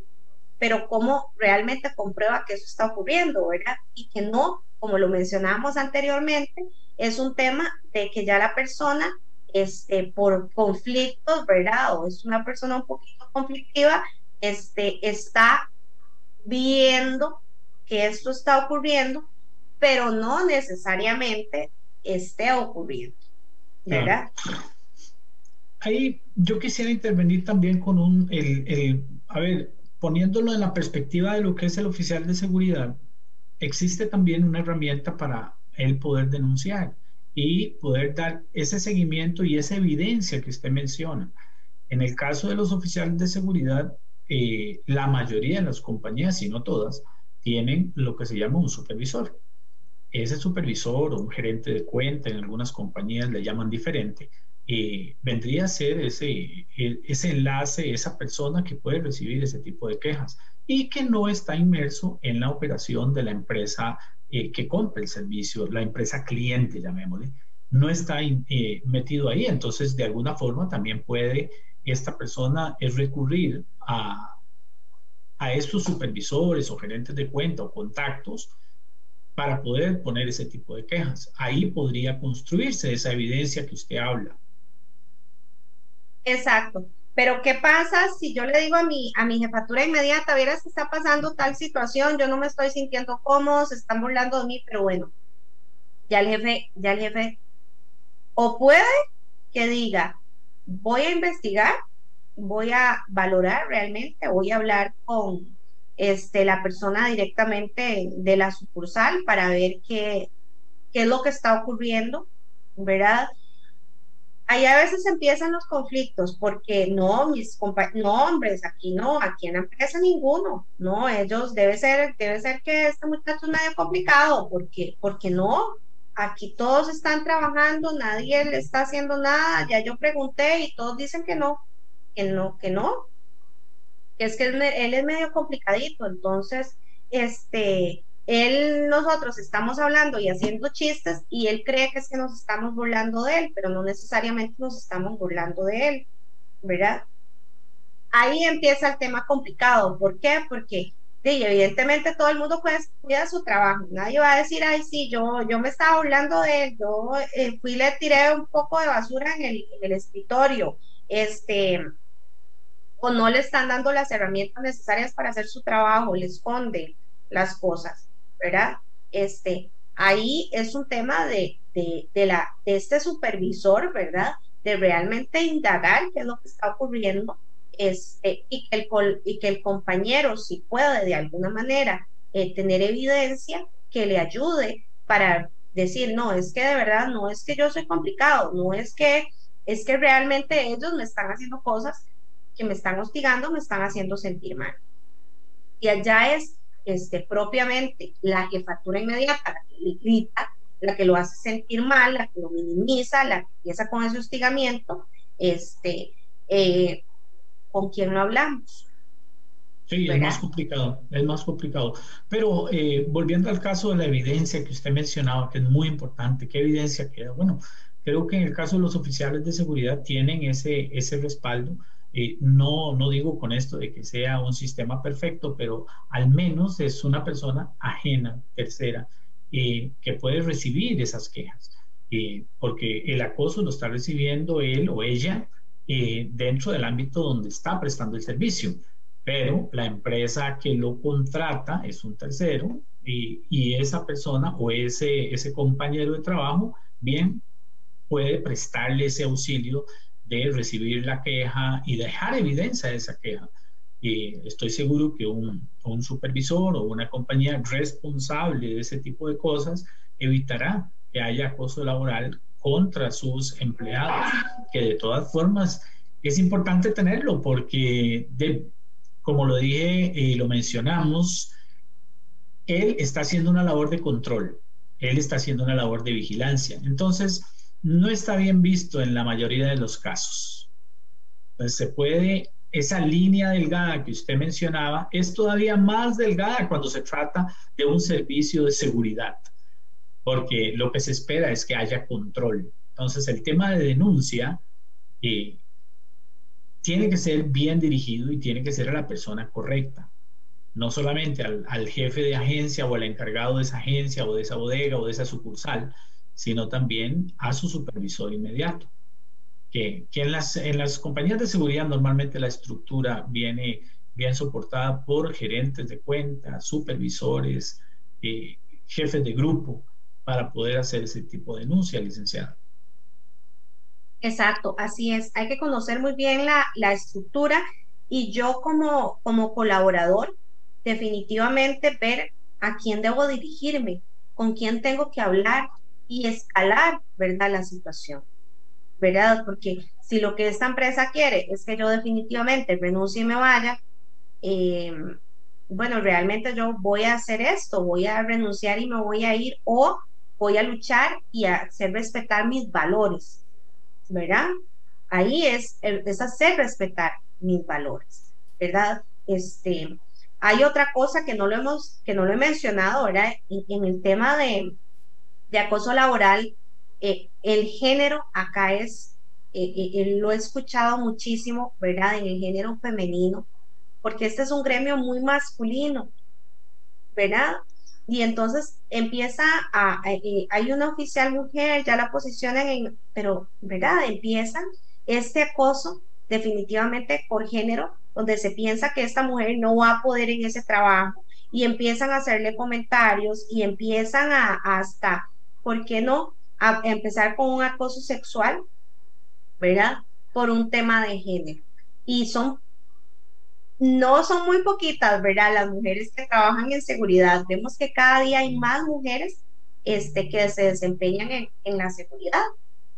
pero cómo realmente comprueba que eso está ocurriendo, ¿verdad? Y que no, como lo mencionábamos anteriormente, es un tema de que ya la persona, este, por conflictos, ¿verdad? O es una persona un poquito conflictiva, este, está viendo que esto está ocurriendo, pero no necesariamente esté ocurriendo, ¿verdad? Ahí yo quisiera intervenir también con un, el, el, a ver, poniéndolo en la perspectiva de lo que es el oficial de seguridad, existe también una herramienta para él poder denunciar y poder dar ese seguimiento y esa evidencia que usted menciona. En el caso de los oficiales de seguridad, eh, la mayoría de las compañías, si no todas, tienen lo que se llama un supervisor. Ese supervisor o un gerente de cuenta, en algunas compañías le llaman diferente, eh, vendría a ser ese, e, ese enlace, esa persona que puede recibir ese tipo de quejas y que no está inmerso en la operación de la empresa eh, que compra el servicio, la empresa cliente, llamémosle, no está eh, metido ahí. Entonces, de alguna forma, también puede esta persona es recurrir a, a estos supervisores o gerentes de cuenta o contactos para poder poner ese tipo de quejas. Ahí podría construirse esa evidencia que usted habla. Exacto. Pero ¿qué pasa si yo le digo a mi, a mi jefatura inmediata, vieras que está pasando tal situación, yo no me estoy sintiendo cómodo, se están burlando de mí, pero bueno, ya el jefe, ya el jefe, o puede que diga, voy a investigar, voy a valorar realmente, voy a hablar con este, la persona directamente de la sucursal para ver qué, qué es lo que está ocurriendo, ¿verdad? ahí a veces empiezan los conflictos porque no, mis no, hombres, aquí no, aquí en la empresa ninguno, no, ellos debe ser, debe ser que este muchacho es medio complicado, porque, porque no, aquí todos están trabajando, nadie le está haciendo nada, ya yo pregunté y todos dicen que no, que no, que no, es que él, es medio complicadito, entonces, este, él, nosotros estamos hablando y haciendo chistes y él cree que es que nos estamos burlando de él, pero no necesariamente nos estamos burlando de él, ¿verdad? ahí empieza el tema complicado. ¿Por qué? Porque evidentemente todo el mundo cuida su trabajo. Nadie va a decir, ay, sí, yo, yo me estaba hablando de él, yo eh, fui y le tiré un poco de basura en el, en el escritorio, este, o no le están dando las herramientas necesarias para hacer su trabajo, le esconden las cosas, ¿verdad? Este, ahí es un tema de, de, la, de este supervisor, ¿verdad? De realmente indagar qué es lo que está ocurriendo este, y, que el, y que el compañero, si puede de alguna manera eh, tener evidencia que le ayude para decir, no, es que de verdad no es que yo soy complicado, no es que es que realmente ellos me están haciendo cosas que me están hostigando, me están haciendo sentir mal. Y allá es este, propiamente la jefatura inmediata, la que le grita, la que lo hace sentir mal, la que lo minimiza, la que empieza con ese hostigamiento, este, eh, con quién lo hablamos. Sí, es más complicado, es más complicado. Pero eh, volviendo al caso de la evidencia que usted mencionaba, que es muy importante, ¿qué evidencia queda? Bueno, creo que en el caso de los oficiales de seguridad tienen ese, ese respaldo. Eh, no, no digo con esto de que sea un sistema perfecto, pero al menos es una persona ajena, tercera, eh, que puede recibir esas quejas, porque el acoso lo está recibiendo él o ella eh, dentro del ámbito donde está prestando el servicio. Pero la empresa que lo contrata es un tercero y esa persona o ese, ese compañero de trabajo bien puede prestarle ese auxilio de recibir la queja y dejar evidencia de esa queja. Y estoy seguro que un, un, supervisor o una compañía responsable de ese tipo de cosas evitará que haya acoso laboral contra sus empleados, que de todas formas es importante tenerlo porque, de, como lo dije y lo mencionamos, él está haciendo una labor de control, él está haciendo una labor de vigilancia. Entonces, no está bien visto en la mayoría de los casos. Entonces, se puede, esa línea delgada que usted mencionaba es todavía más delgada cuando se trata de un servicio de seguridad porque lo que se espera es que haya control. Entonces, el tema de denuncia eh, tiene que ser bien dirigido y tiene que ser a la persona correcta. No solamente al, jefe de agencia o al encargado de esa agencia o de esa bodega o de esa sucursal, sino también a su supervisor inmediato. Que, en, las, en las compañías de seguridad normalmente la estructura viene bien soportada por gerentes de cuenta, supervisores, eh, jefes de grupo, para poder hacer ese tipo de denuncia, licenciada. Exacto, así es. Hay que conocer muy bien la, la estructura y yo como, como colaborador, definitivamente ver a quién debo dirigirme, con quién tengo que hablar y escalar, ¿verdad? La situación, ¿verdad? Porque si lo que esta empresa quiere es que yo definitivamente renuncie y me vaya, eh, bueno, realmente yo voy a hacer esto, voy a renunciar y me voy a ir o voy a luchar y a hacer respetar mis valores, ¿verdad? Ahí es, es hacer respetar mis valores, ¿verdad? Este, hay otra cosa que no lo hemos, que no lo he mencionado, ¿verdad? En, el tema de, de acoso laboral, eh, el género acá es, eh, eh, lo he escuchado muchísimo, ¿verdad? En el género femenino, porque este es un gremio muy masculino, ¿verdad? y entonces empieza a, hay una oficial mujer, ya la posicionan en, pero, ¿verdad? Empiezan este acoso definitivamente por género, donde se piensa que esta mujer no va a poder en ese trabajo y empiezan a hacerle comentarios y empiezan a, hasta, ¿por qué no? A empezar con un acoso sexual, ¿verdad? Por un tema de género. Y son no son muy poquitas, ¿verdad? Las mujeres que trabajan en seguridad. Vemos que cada día hay más mujeres este, que se desempeñan en, en la seguridad,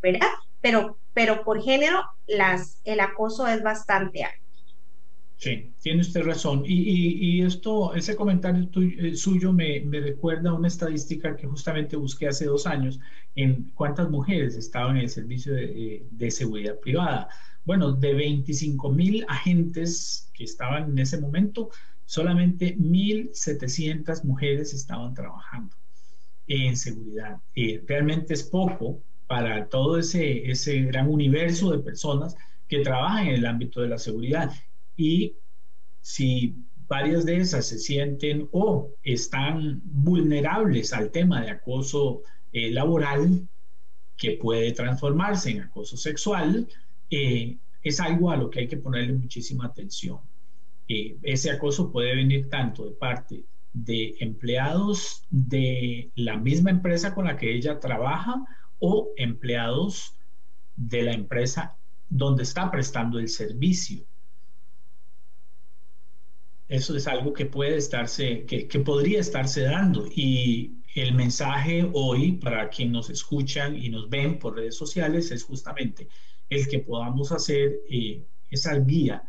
¿verdad? Pero, pero por género, las, el acoso es bastante alto. Sí, tiene usted razón. Y, y, esto, ese comentario eh, suyo me, me, recuerda una estadística que justamente busqué hace dos años en cuántas mujeres estaban en el servicio de, eh, de seguridad privada. Bueno, de 25 mil agentes que estaban en ese momento, solamente 1.700 mujeres estaban trabajando en seguridad. Eh, realmente es poco para todo ese, ese gran universo de personas que trabajan en el ámbito de la seguridad. Y si varias de esas se sienten o están vulnerables al tema de acoso eh, laboral, que puede transformarse en acoso sexual, eh, es algo a lo que hay que ponerle muchísima atención. Eh, ese acoso puede venir tanto de parte de empleados de la misma empresa con la que ella trabaja o empleados de la empresa donde está prestando el servicio. Eso es algo que puede estarse, que, podría estarse dando. Y el mensaje hoy para quienes nos escuchan y nos ven por redes sociales es justamente el que podamos hacer eh, esa guía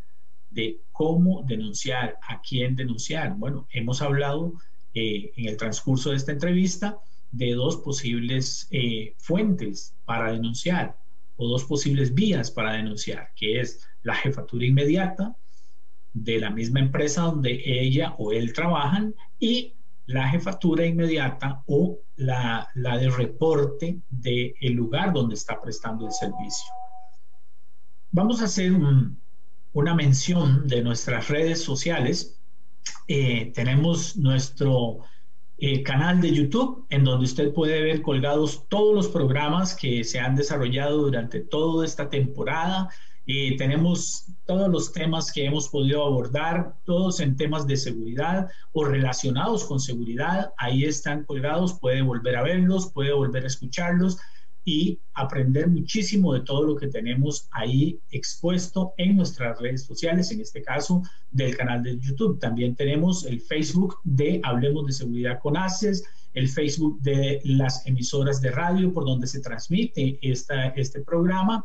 de cómo denunciar, a quién denunciar. Bueno, hemos hablado eh, en el transcurso de esta entrevista de dos posibles eh, fuentes para denunciar o dos posibles vías para denunciar, que es la jefatura inmediata de la misma empresa donde ella o él trabajan y la jefatura inmediata o la, la de reporte del lugar donde está prestando el servicio. Vamos a hacer una mención de nuestras redes sociales. Eh, tenemos nuestro eh, canal de YouTube en donde usted puede ver colgados todos los programas que se han desarrollado durante toda esta temporada. Tenemos todos los temas que hemos podido abordar, todos en temas de seguridad o relacionados con seguridad. Ahí están colgados, puede volver a verlos, puede volver a escucharlos y aprender muchísimo de todo lo que tenemos ahí expuesto en nuestras redes sociales, en este caso del canal de YouTube. También tenemos el Facebook de Hablemos de Seguridad con ACES, el Facebook de las emisoras de radio por donde se transmite esta, este programa.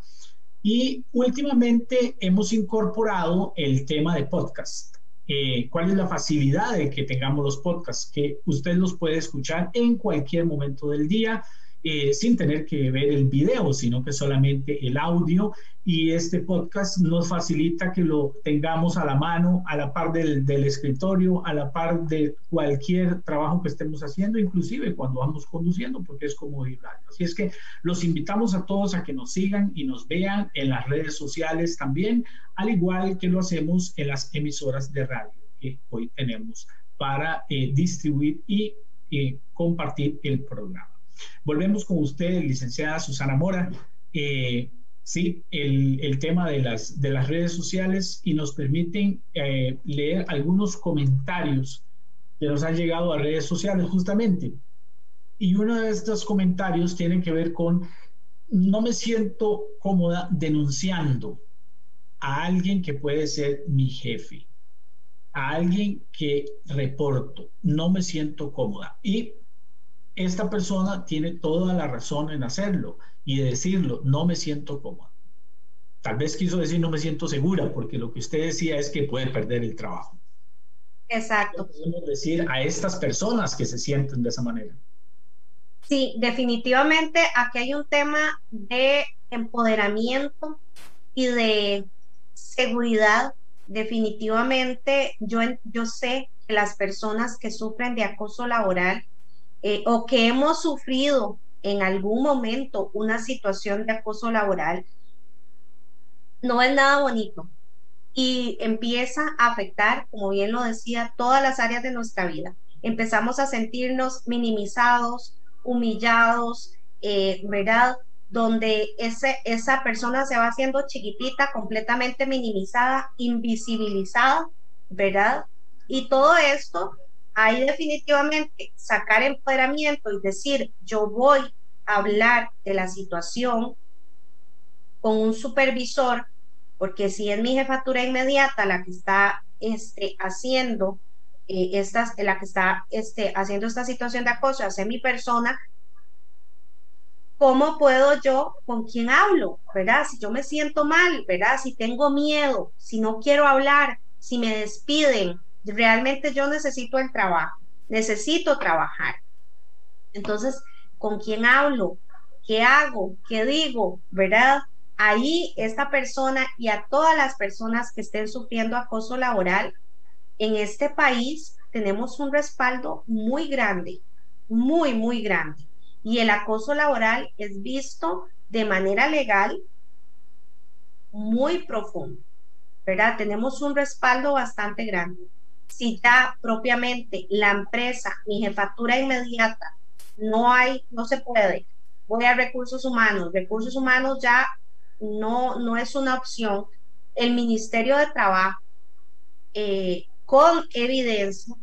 Y últimamente hemos incorporado el tema de podcast. Eh, ¿Cuál es la facilidad de que tengamos los podcasts? Que usted los puede escuchar en cualquier momento del día eh, sin tener que ver el video, sino que solamente el audio. Y este podcast nos facilita que lo tengamos a la mano, a la par del, del escritorio, a la par de cualquier trabajo que estemos haciendo, inclusive cuando vamos conduciendo, porque es como ir Así es que los invitamos a todos a que nos sigan y nos vean en las redes sociales también, al igual que lo hacemos en las emisoras de radio que hoy tenemos para eh, distribuir y eh, compartir el programa. Volvemos con usted, licenciada Susana Mora. Eh, sí, el, tema de las, de las redes sociales y nos permiten eh, leer algunos comentarios que nos han llegado a redes sociales justamente. Y uno de estos comentarios tiene que ver con, no me siento cómoda denunciando a alguien que puede ser mi jefe, a alguien que reporto, no me siento cómoda. Y esta persona tiene toda la razón en hacerlo y decirlo, no me siento cómoda. Tal vez quiso decir no me siento segura, porque lo que usted decía es que puede perder el trabajo. Exacto. ¿Qué podemos decir a estas personas que se sienten de esa manera? Sí, definitivamente aquí hay un tema de empoderamiento y de seguridad. Definitivamente yo, yo sé que las personas que sufren de acoso laboral eh, o que hemos sufrido en algún momento una situación de acoso laboral, no es nada bonito y empieza a afectar, como bien lo decía, todas las áreas de nuestra vida. Empezamos a sentirnos minimizados, humillados, eh, ¿verdad? Donde ese, esa persona se va haciendo chiquitita, completamente minimizada, invisibilizada, ¿verdad? Y todo esto ahí definitivamente sacar empoderamiento y decir, yo voy a hablar de la situación con un supervisor, porque si es mi jefatura inmediata la que está este, haciendo eh, estas, la que está este, haciendo esta situación de acoso hacia mi persona, ¿cómo puedo yo, con quién hablo? ¿Verdad? Si yo me siento mal, ¿verdad? Si tengo miedo, si no quiero hablar, si me despiden, realmente yo necesito el trabajo, necesito trabajar. Entonces, ¿con quién hablo? ¿Qué hago? ¿Qué digo? ¿Verdad? Ahí esta persona y a todas las personas que estén sufriendo acoso laboral en este país tenemos un respaldo muy grande, muy, muy grande. Y el acoso laboral es visto de manera legal muy profundo. ¿verdad? Tenemos un respaldo bastante grande. Si propiamente la empresa, mi jefatura inmediata, no hay, no se puede, voy a recursos humanos, recursos humanos ya no, no es una opción. El Ministerio de Trabajo, eh, con evidencia,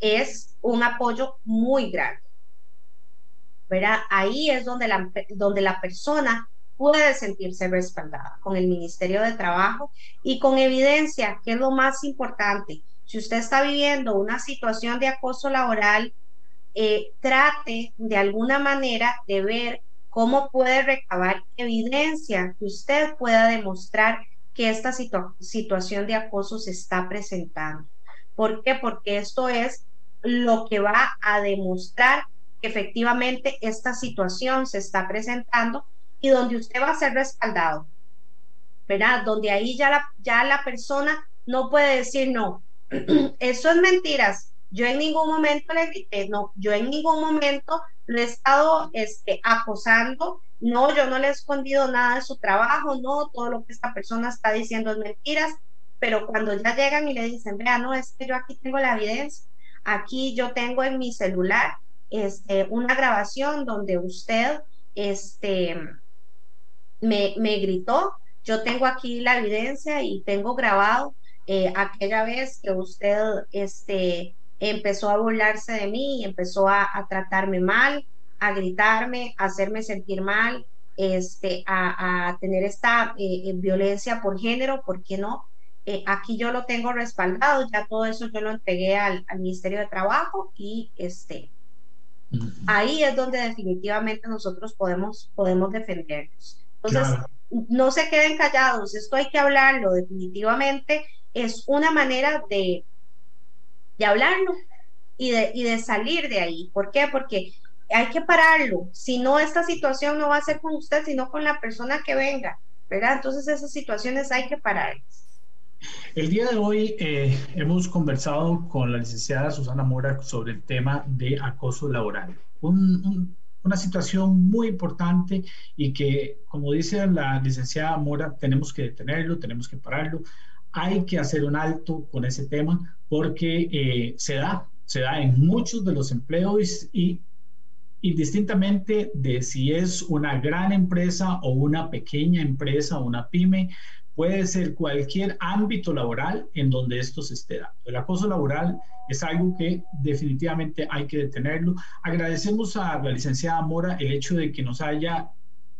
es un apoyo muy grande. ¿verdad? Ahí es donde la, donde la persona puede sentirse respaldada con el Ministerio de Trabajo y con evidencia, que es lo más importante. Si usted está viviendo una situación de acoso laboral, eh, trate de alguna manera de ver cómo puede recabar evidencia que usted pueda demostrar que esta situación de acoso se está presentando. ¿Por qué? Porque esto es lo que va a demostrar que efectivamente esta situación se está presentando y donde usted va a ser respaldado, ¿verdad? Donde ahí ya la, ya la persona no puede decir no, eso es mentiras. Yo en ningún momento le grité, no, yo en ningún momento lo he estado este, acosando, no, yo no le he escondido nada de su trabajo, no, todo lo que esta persona está diciendo es mentiras, pero cuando ya llegan y le dicen, vea, no, es que yo aquí tengo la evidencia, aquí yo tengo en mi celular este, una grabación donde usted este, me, me gritó, yo tengo aquí la evidencia y tengo grabado eh, aquella vez que usted este, empezó a burlarse de mí, empezó a, tratarme mal, a gritarme, a hacerme sentir mal, este, a, tener esta eh, eh, violencia por género, ¿por qué no? aquí yo lo tengo respaldado, ya todo eso yo lo entregué al, al Ministerio de Trabajo y este, ahí es donde definitivamente nosotros podemos, podemos defendernos. Entonces, no se queden callados, esto hay que hablarlo, definitivamente es una manera de, de hablarlo y de, y de salir de ahí. ¿Por qué? Porque hay que pararlo, si no, esta situación no va a ser con usted, sino con la persona que venga, ¿verdad? Entonces esas situaciones hay que pararlas. El día de hoy eh, hemos conversado con la licenciada Susana Mora sobre el tema de acoso laboral. una situación muy importante y que, como dice la licenciada Mora, tenemos que detenerlo, tenemos que pararlo. Hay que hacer un alto con ese tema porque eh, se da, se da en muchos de los empleos y indistintamente de si es una gran empresa o una pequeña empresa o una pyme, puede ser cualquier ámbito laboral en donde esto se esté dando. El acoso laboral es algo que definitivamente hay que detenerlo. Agradecemos a la licenciada Mora el hecho de que nos haya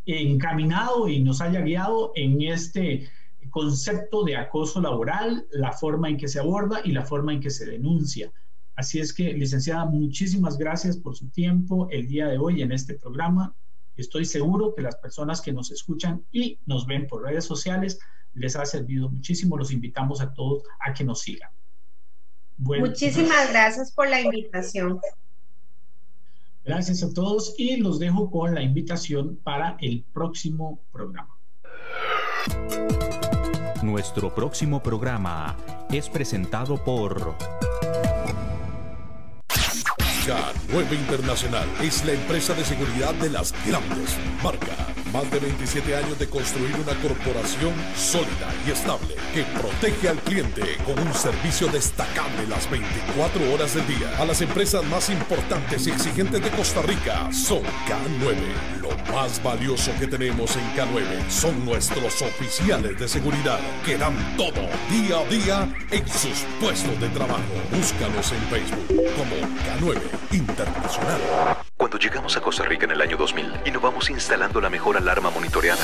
encaminado y nos haya guiado en este concepto de acoso laboral, la forma en que se aborda y la forma en que se denuncia. Así es que, licenciada, muchísimas gracias por su tiempo el día de hoy en este programa. Estoy seguro que las personas que nos escuchan y nos ven por redes sociales les ha servido muchísimo. Los invitamos a todos a que nos sigan. Muchísimas gracias por la invitación. Gracias a todos y los dejo con la invitación para el próximo programa. Nuestro próximo programa. Es presentado por... K9 Internacional es la empresa de seguridad de las grandes marcas más de 27 años de construir una corporación sólida y estable que protege al cliente con un servicio destacable las 24 horas del día. A las empresas más importantes y exigentes de Costa Rica son K9. Lo más valioso que tenemos en K9 son nuestros oficiales de seguridad que dan todo día a día en sus puestos de trabajo. Búscanos en Facebook como K9 Internacional. Cuando llegamos a Costa Rica en el año 2000, innovamos instalando la mejor alarma monitoreada.